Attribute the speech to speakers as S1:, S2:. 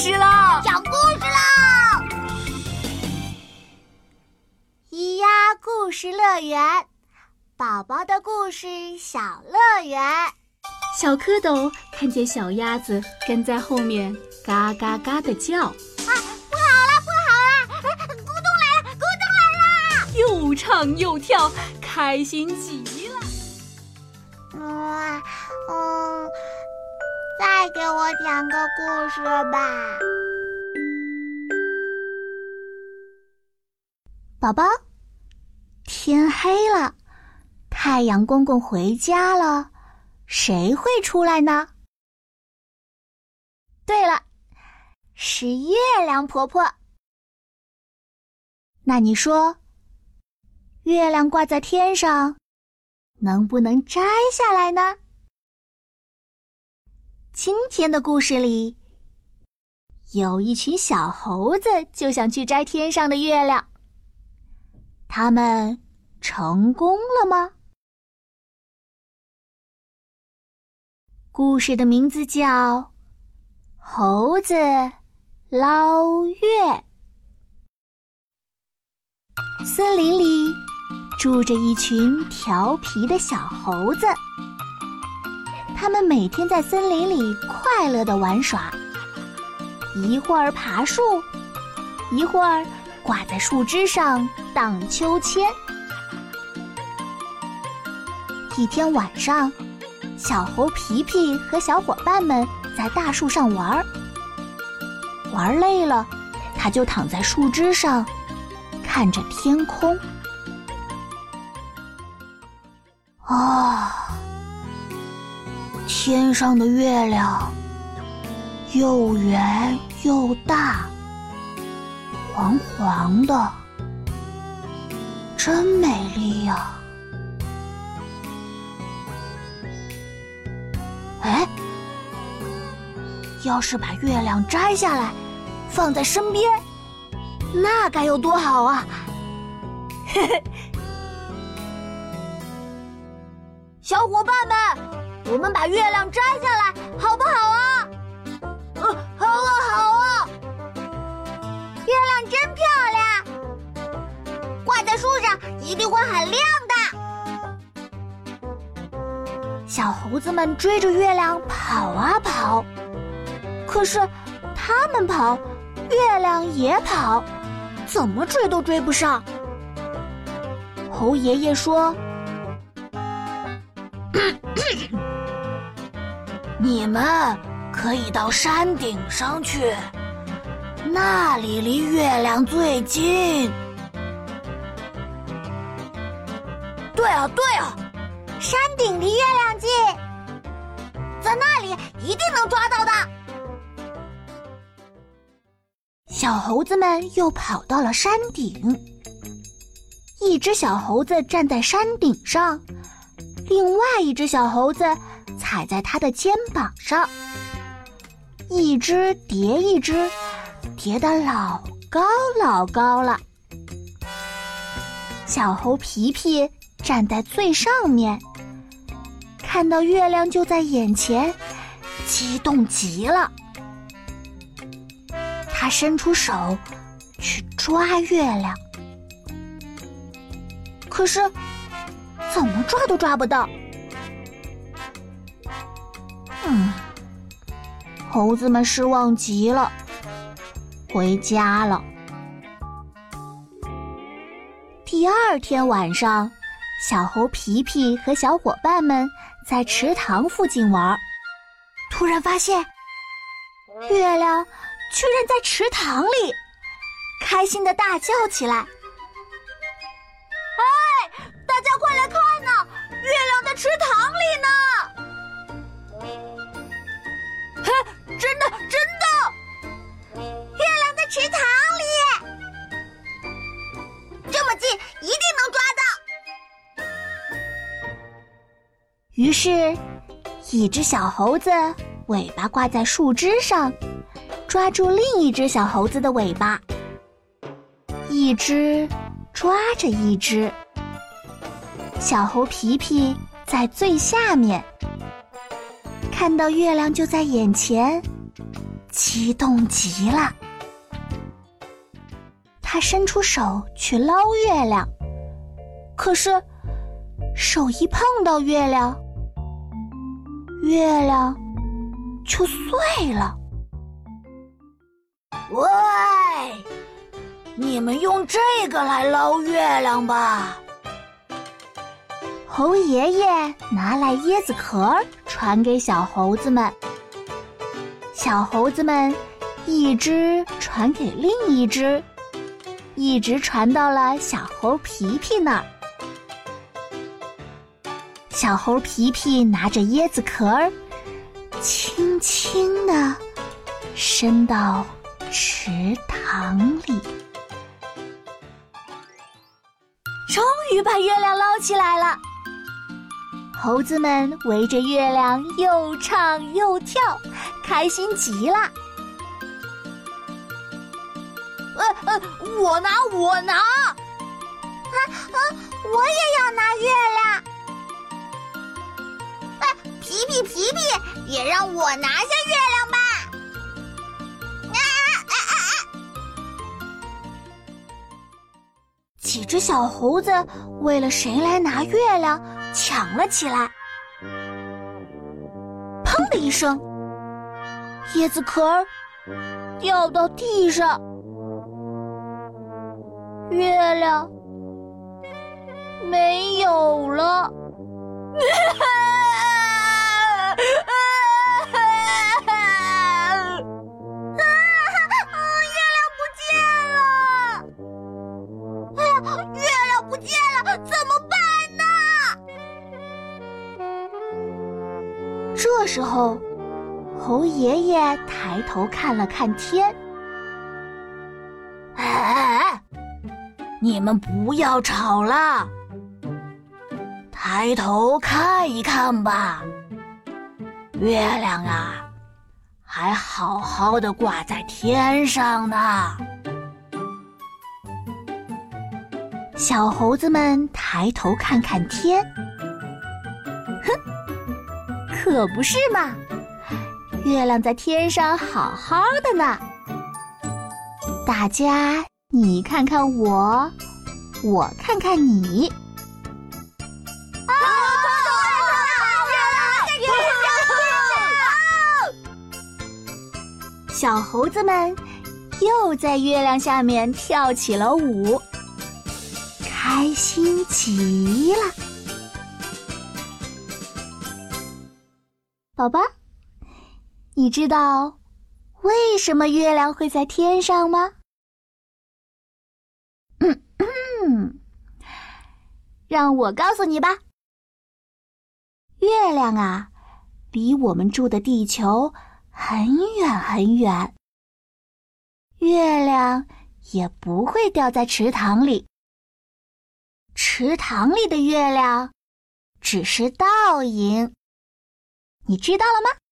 S1: 事啦！
S2: 讲故事啦！咿呀故事乐园，宝宝的故事小乐园。
S3: 小蝌蚪看见小鸭子跟在后面，嘎嘎嘎的叫。啊，
S2: 不好了，不好了！咕咚来了，咕咚来了！
S3: 又唱又跳，开心极了。
S2: 哇嗯。再给我讲个故事吧，宝宝。天黑了，太阳公公回家了，谁会出来呢？对了，是月亮婆婆。那你说，月亮挂在天上，能不能摘下来呢？今天的故事里，有一群小猴子就想去摘天上的月亮。他们成功了吗？故事的名字叫《猴子捞月》。森林里住着一群调皮的小猴子。他们每天在森林里快乐的玩耍，一会儿爬树，一会儿挂在树枝上荡秋千。一天晚上，小猴皮皮和小伙伴们在大树上玩儿，玩累了，他就躺在树枝上，看着天空。啊。天上的月亮又圆又大，黄黄的，真美丽呀！哎，要是把月亮摘下来，放在身边，那该有多好啊！嘿嘿，小伙伴们。我们把月亮摘下来，好不好啊？啊，好啊，好啊！月亮真漂亮，挂在树上一定会很亮的。小猴子们追着月亮跑啊跑，可是他们跑，月亮也跑，怎么追都追不上。猴爷爷说。你们可以到山顶上去，那里离月亮最近。对啊，对啊，山顶离月亮近，在那里一定能抓到的。小猴子们又跑到了山顶，一只小猴子站在山顶上，另外一只小猴子。踩在他的肩膀上，一只叠一只，叠得老高老高了。小猴皮皮站在最上面，看到月亮就在眼前，激动极了。他伸出手去抓月亮，可是怎么抓都抓不到。嗯，猴子们失望极了，回家了。第二天晚上，小猴皮皮和小伙伴们在池塘附近玩，突然发现月亮居然在池塘里，开心的大叫起来：“哎，大家快来看呐，月亮在池塘里呢！”是，一只小猴子尾巴挂在树枝上，抓住另一只小猴子的尾巴，一只抓着一只。小猴皮皮在最下面。看到月亮就在眼前，激动极了。他伸出手去捞月亮，可是手一碰到月亮，月亮就碎了。
S1: 喂，你们用这个来捞月亮吧。
S2: 猴爷爷拿来椰子壳传给小猴子们，小猴子们一只传给另一只，一直传到了小猴皮皮那儿。小猴皮皮拿着椰子壳儿，轻轻地伸到池塘里，终于把月亮捞起来了。猴子们围着月亮又唱又跳，开心极了。
S1: 呃呃，我拿，我拿！啊
S2: 啊，我也要拿月亮！
S1: 皮皮皮皮，也让我拿下月亮吧！啊啊啊啊！
S2: 几只小猴子为了谁来拿月亮？抢了起来，砰的一声，椰子壳儿掉到地上，月亮没有了。这时候，猴爷爷抬头看了看天，哎哎
S1: 哎，你们不要吵了，抬头看一看吧，月亮啊，还好好的挂在天上呢。
S2: 小猴子们抬头看看天。可不是嘛，月亮在天上好好的呢。大家你看看我，我看看你。
S1: 啊！月亮，
S2: 月亮，小猴子们又在月亮下面跳起了舞，开心极了。宝宝，你知道为什么月亮会在天上吗？嗯嗯，让我告诉你吧。月亮啊，离我们住的地球很远很远。月亮也不会掉在池塘里。池塘里的月亮只是倒影。你知道了吗？